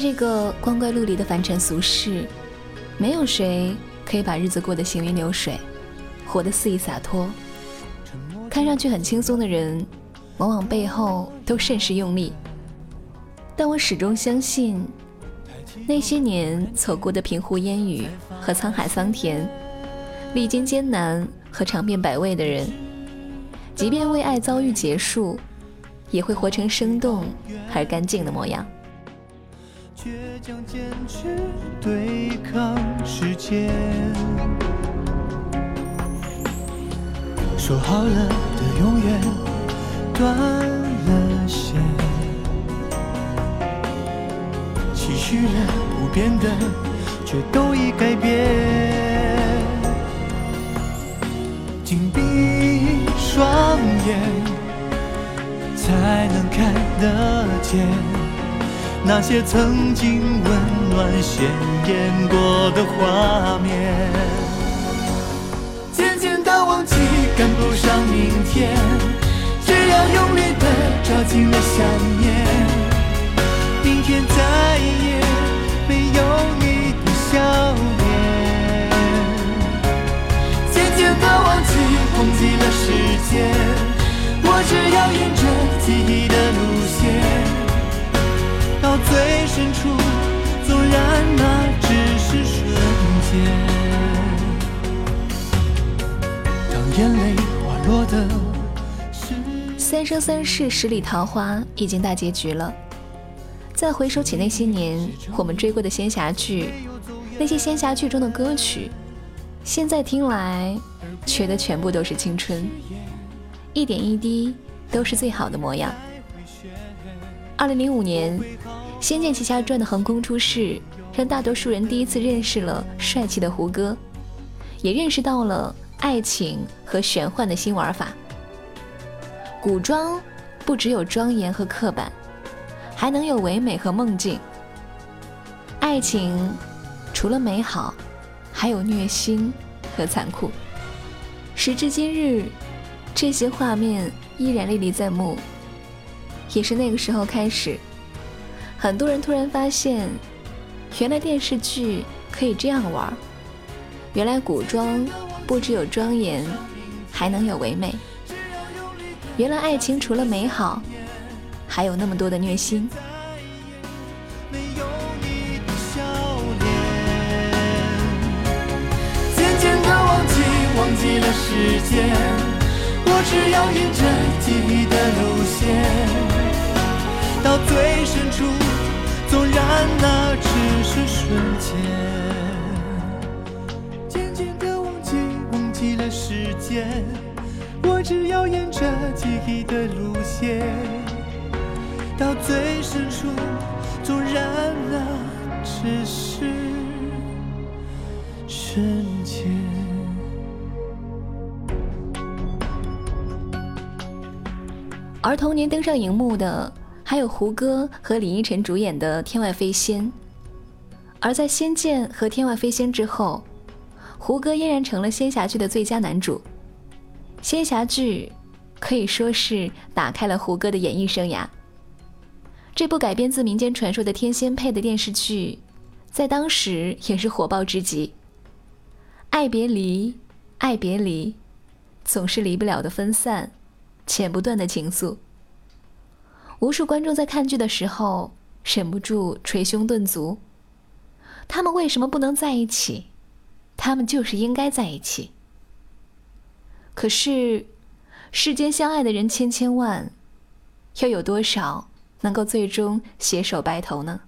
这个光怪陆离的凡尘俗世，没有谁可以把日子过得行云流水，活得肆意洒脱。看上去很轻松的人，往往背后都甚是用力。但我始终相信，那些年走过的平湖烟雨和沧海桑田，历经艰难和尝遍百味的人，即便为爱遭遇结束，也会活成生动而干净的模样。倔强坚持对抗时间，说好了的永远断了线，期许了不变的却都已改变，紧闭双眼才能看得见。那些曾经温暖鲜艳过的画面，渐渐的忘记赶不上明天，只要用力的抓紧了想念，明天再也没有你的笑脸。渐渐的忘记忘记了时间，我只要沿着记忆的路线。到最深处，纵然那只是瞬间。当眼泪滑落的三生三世十里桃花已经大结局了。再回首起那些年我们追过的仙侠剧，那些仙侠剧中的歌曲，现在听来，觉得全部都是青春，一点一滴都是最好的模样。二零零五年。《仙剑奇侠传》的横空出世，让大多数人第一次认识了帅气的胡歌，也认识到了爱情和玄幻的新玩法。古装不只有庄严和刻板，还能有唯美和梦境。爱情除了美好，还有虐心和残酷。时至今日，这些画面依然历历在目。也是那个时候开始。很多人突然发现，原来电视剧可以这样玩原来古装不只有庄严，还能有唯美。原来爱情除了美好，还有那么多的虐心。忘记了时间，我只要沿着记忆的路线，到最深处。纵然那只是瞬间，渐渐的忘记，忘记了时间。我只要沿着记忆的路线，到最深处。纵然那只是瞬间。而童年登上荧幕的。还有胡歌和李依晨主演的《天外飞仙》，而在《仙剑》和《天外飞仙》之后，胡歌依然成了仙侠剧的最佳男主。仙侠剧可以说是打开了胡歌的演艺生涯。这部改编自民间传说的天仙配的电视剧，在当时也是火爆之极。爱别离，爱别离，总是离不了的分散，剪不断的情愫。无数观众在看剧的时候忍不住捶胸顿足。他们为什么不能在一起？他们就是应该在一起。可是，世间相爱的人千千万，又有多少能够最终携手白头呢？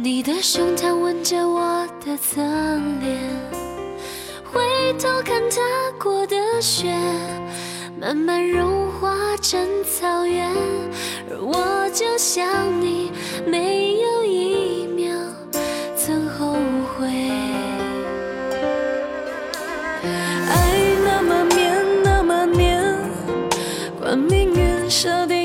你的胸膛吻着我的侧脸回头看踏过的雪慢慢融化成草原而我就像你没有一秒曾后悔。爱那么绵那么黏管命运设定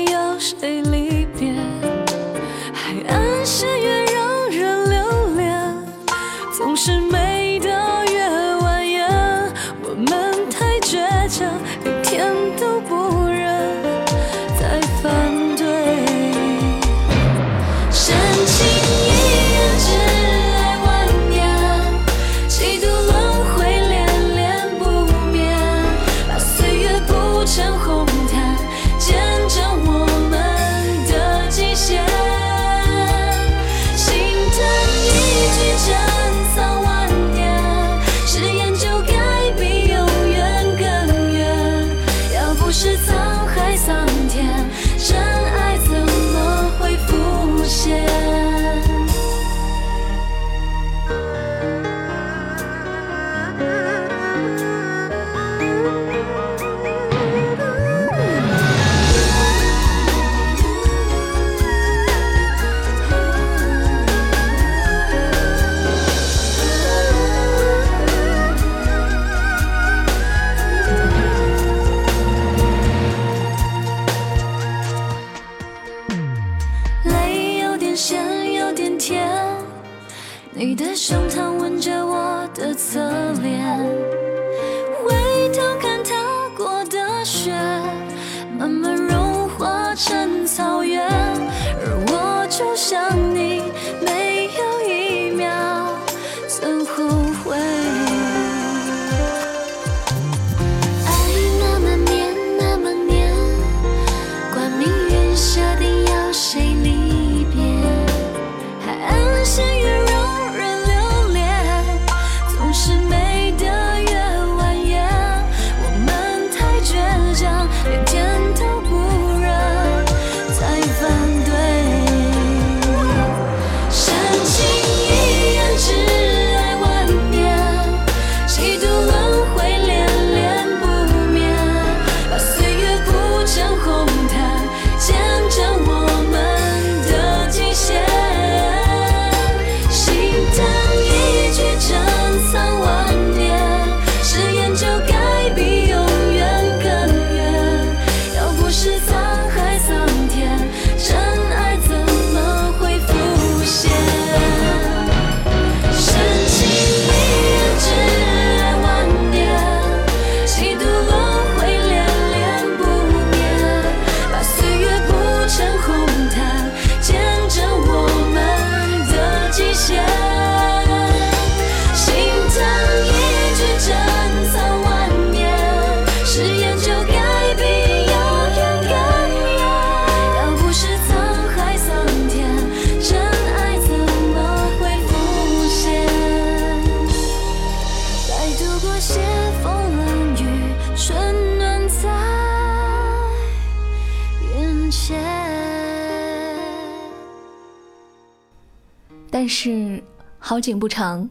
好景不长，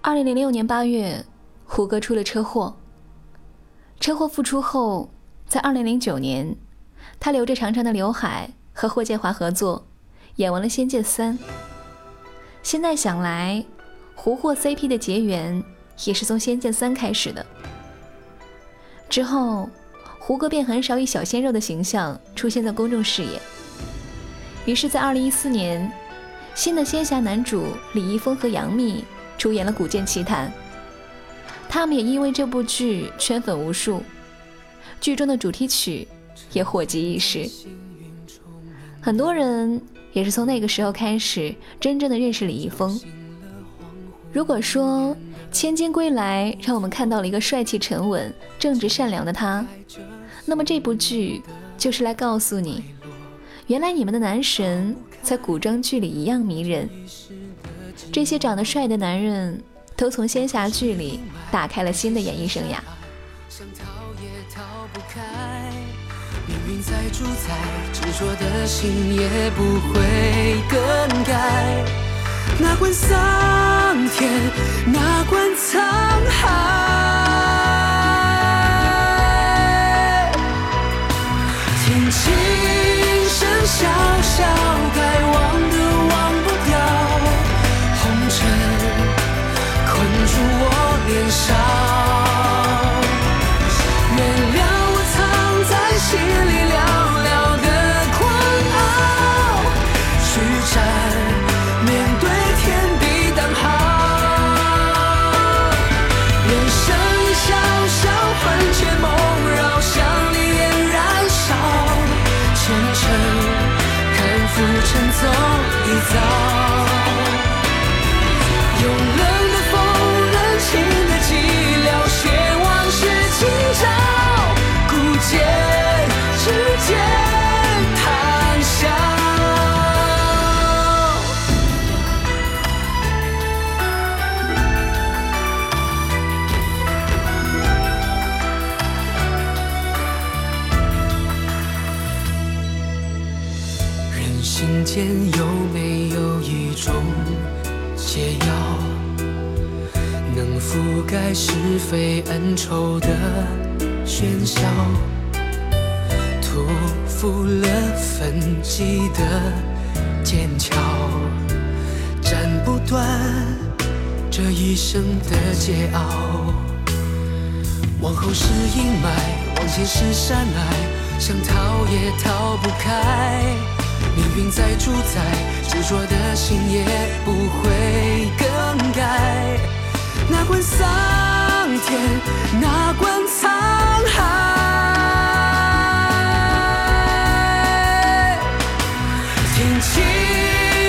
二零零六年八月，胡歌出了车祸。车祸复出后，在二零零九年，他留着长长的刘海和霍建华合作，演完了《仙剑三》。现在想来，胡霍 CP 的结缘也是从《仙剑三》开始的。之后，胡歌便很少以小鲜肉的形象出现在公众视野。于是，在2014年，新的仙侠男主李易峰和杨幂出演了《古剑奇谭》，他们也因为这部剧圈粉无数，剧中的主题曲也火极一时。很多人也是从那个时候开始真正的认识李易峰。如果说，千金归来，让我们看到了一个帅气、沉稳、正直、善良的他。那么这部剧就是来告诉你，原来你们的男神在古装剧里一样迷人。这些长得帅的男人，都从仙侠剧里打开了新的演艺生涯。哪管桑田，哪管沧海，听琴小小的解药，能覆盖是非恩仇的喧嚣，屠夫了焚寂的剑鞘，斩不断这一生的桀骜。往后是阴霾，往前是山隘，想逃也逃不开。命运在主宰，执着的心也不会更改。哪管桑田，哪管沧海，听琴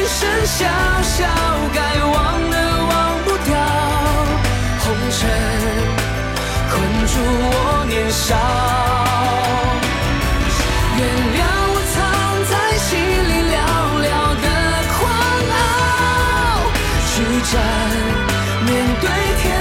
声萧萧，该忘的忘不掉，红尘困住我年少。my time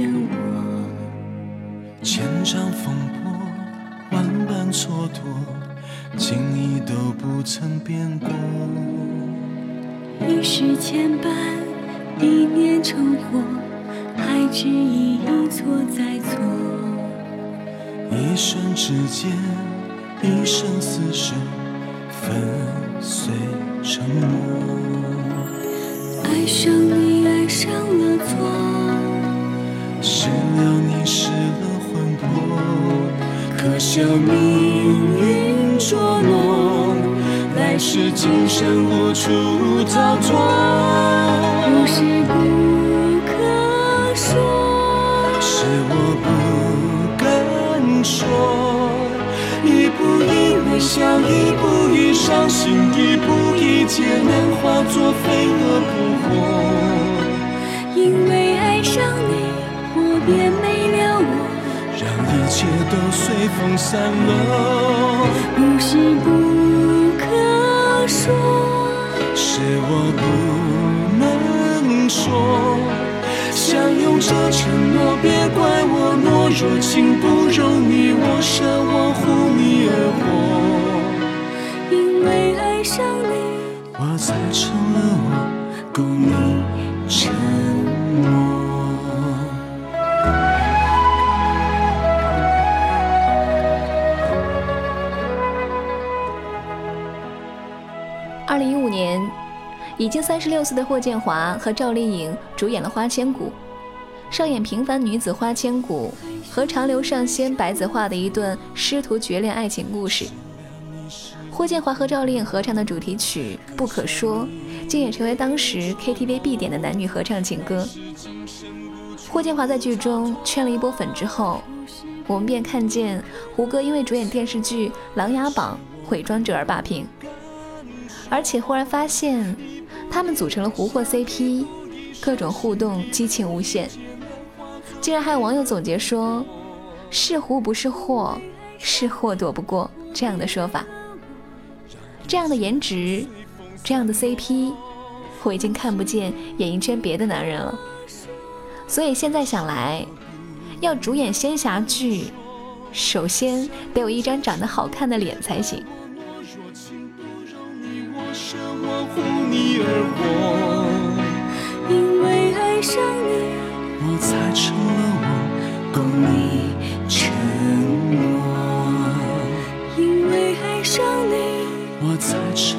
牵我千丈风波万般蹉跎情意都不曾变过一世牵绊一念成祸还执意一错再错一瞬之间一生厮守粉碎承诺爱上你爱上了错。失了你，失了魂魄，可笑命运捉弄，来世今生无处逃脱。不是不可说，是我不敢说。一步一微笑，一步一伤心，一步一劫难，化作飞蛾扑火。因为爱上你，我便没了我。让一切都随风散落。不是不可说，是我不能说。相拥着承诺，别怪我懦弱，情不容你我舍，我护你而活。因为爱上你，我才成了我，够你已经三十六岁的霍建华和赵丽颖主演了《花千骨》，上演平凡女子花千骨和长留上仙白子画的一段师徒绝恋爱情故事。霍建华和赵丽颖合唱的主题曲《不可说》，竟也成为当时 KTV 必点的男女合唱情歌。霍建华在剧中圈了一波粉之后，我们便看见胡歌因为主演电视剧《琅琊榜》毁妆者而霸屏。而且忽然发现，他们组成了胡霍 CP，各种互动激情无限。竟然还有网友总结说：“是胡不是霍，是霍躲不过。”这样的说法。这样的颜值，这样的 CP，我已经看不见演艺圈别的男人了。所以现在想来，要主演仙侠剧，首先得有一张长得好看的脸才行。你而活，因为爱上你，我才成了我，供你承诺。因为爱上你，我才成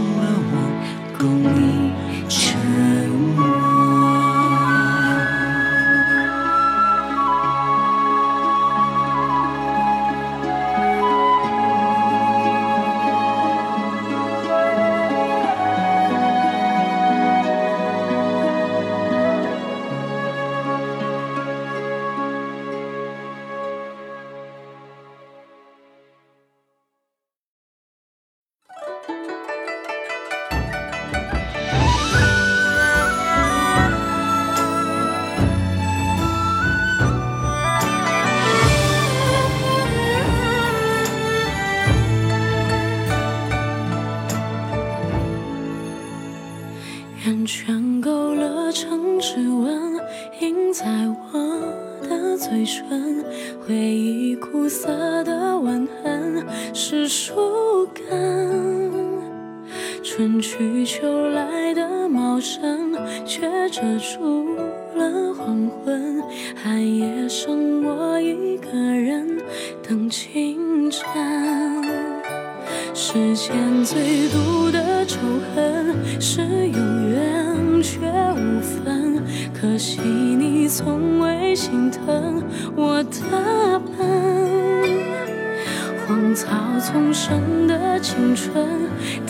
了黄昏。寒夜剩我一个人等清晨。世间最毒的仇恨是有缘却无分，可惜你从未心疼我的笨。荒草丛生的青春，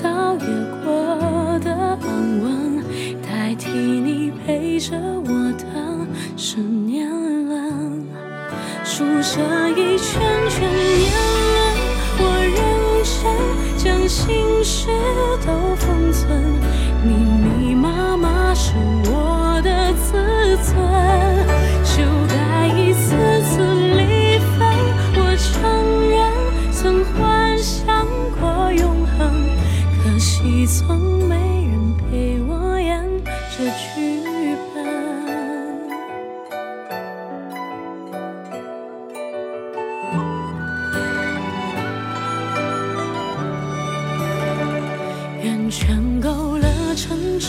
倒也过得安稳，替你陪着我的十年了，数着一圈圈年轮，我认真。将心事都封存，密密麻麻是我的自尊。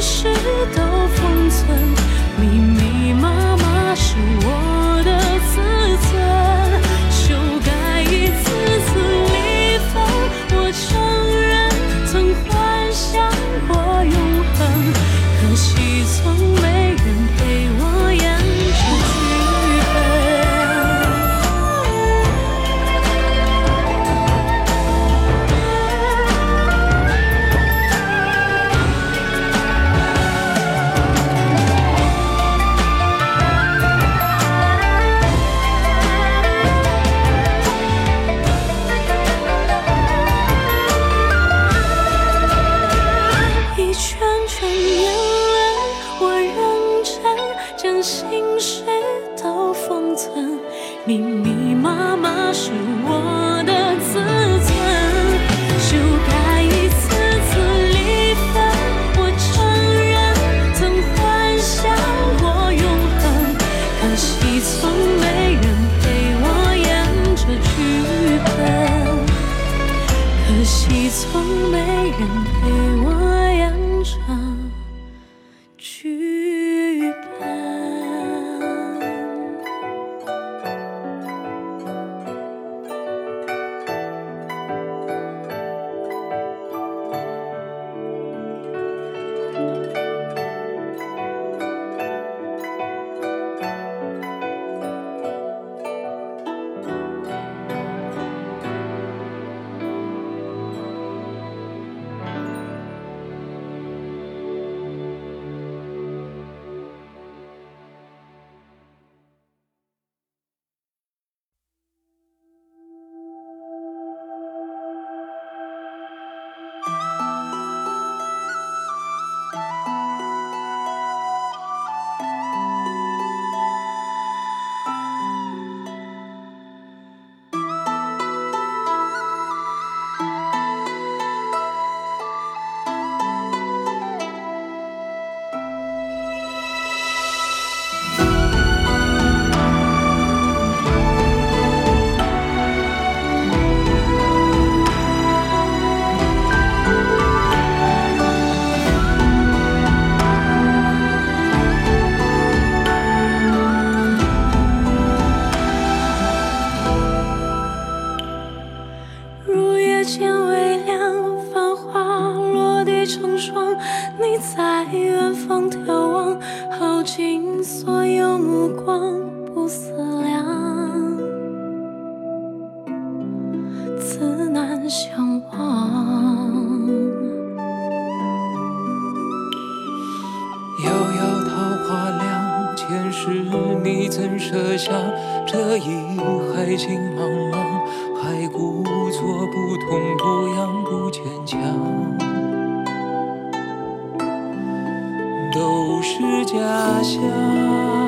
事都封存。没人陪。以海情茫茫，还故作不痛不痒不坚强，都是假象。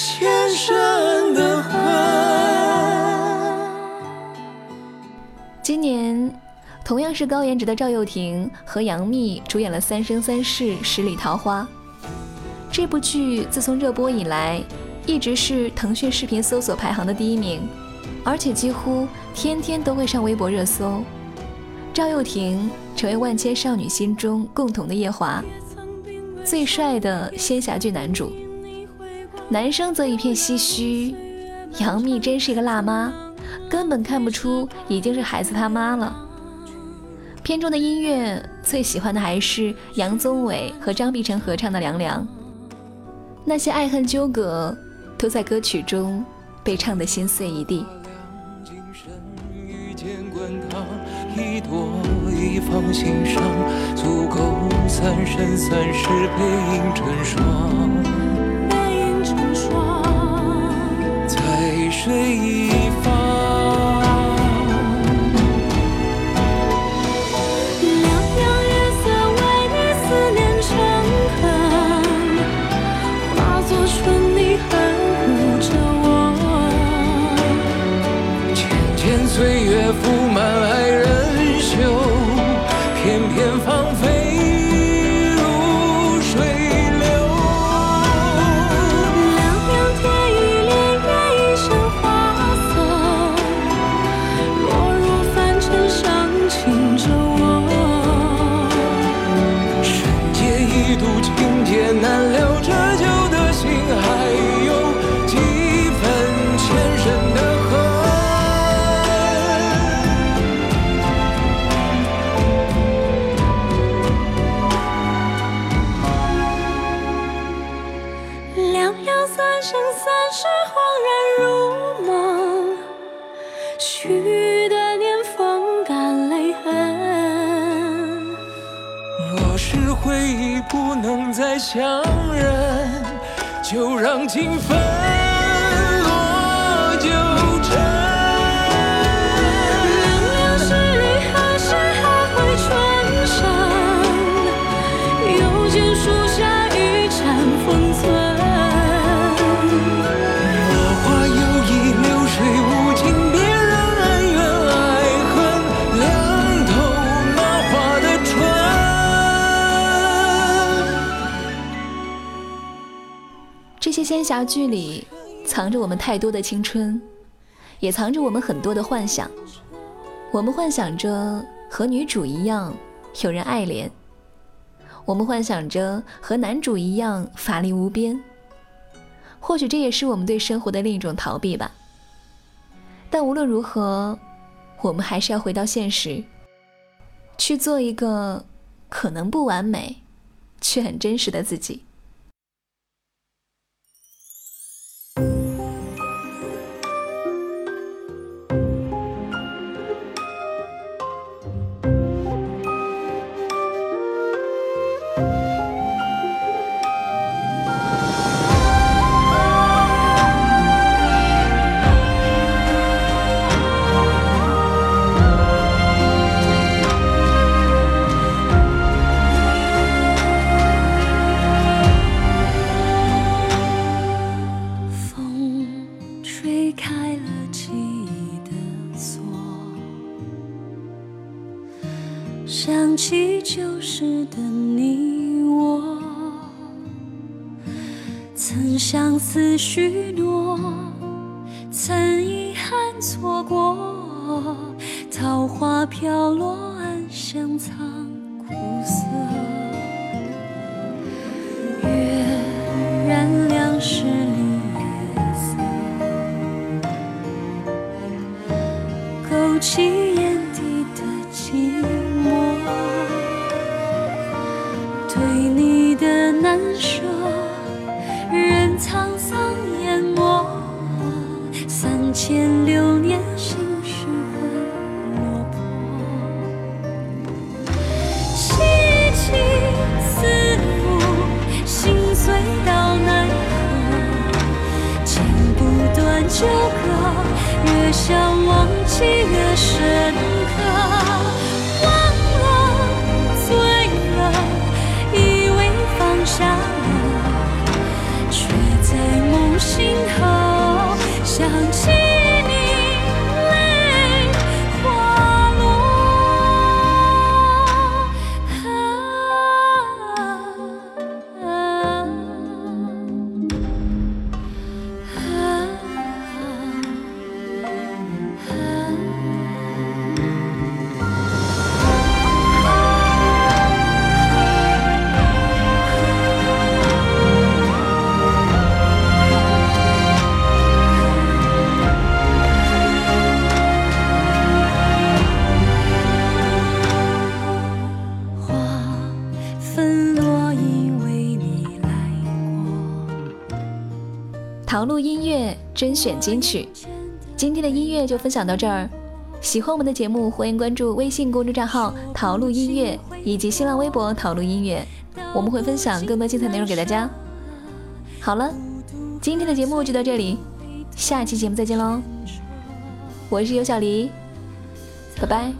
前生的恨今年同样是高颜值的赵又廷和杨幂主演了三生三世十里桃花。这部剧自从热播以来一直是腾讯视频搜索排行的第一名而且几乎天天都会上微博热搜。赵又廷成为万千少女心中共同的夜华最帅的仙侠剧男主。男生则一片唏嘘：杨幂真是一个辣妈，根本看不出已经是孩子他妈了。片中的音乐最喜欢的还是杨宗纬和张碧晨合唱的《凉凉》，那些爱恨纠葛都在歌曲中被唱得心碎一地。一朵一放心上，足够三生三世背影成双，水一方。不能再相认，就让情分。仙侠剧里藏着我们太多的青春，也藏着我们很多的幻想。我们幻想着和女主一样有人爱怜，我们幻想着和男主一样法力无边。或许这也是我们对生活的另一种逃避吧。但无论如何，我们还是要回到现实，去做一个可能不完美，却很真实的自己。许选金曲。今天的音乐就分享到这儿。喜欢我们的节目，欢迎关注微信公众账号“陶路音乐”以及新浪微博“陶路音乐”，我们会分享更多精彩内容给大家。好了，今天的节目就到这里，下期节目再见喽！我是尤小黎，拜拜。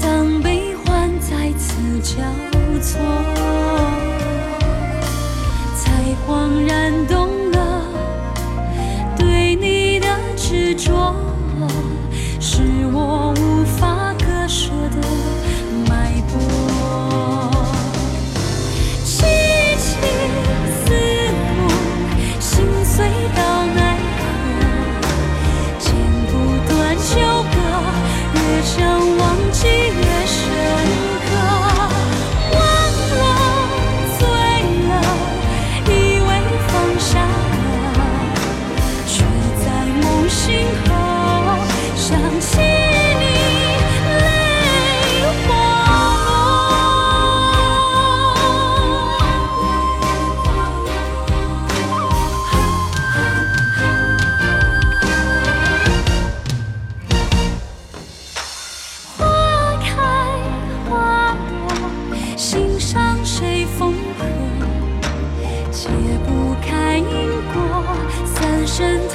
当悲欢再次交错。真。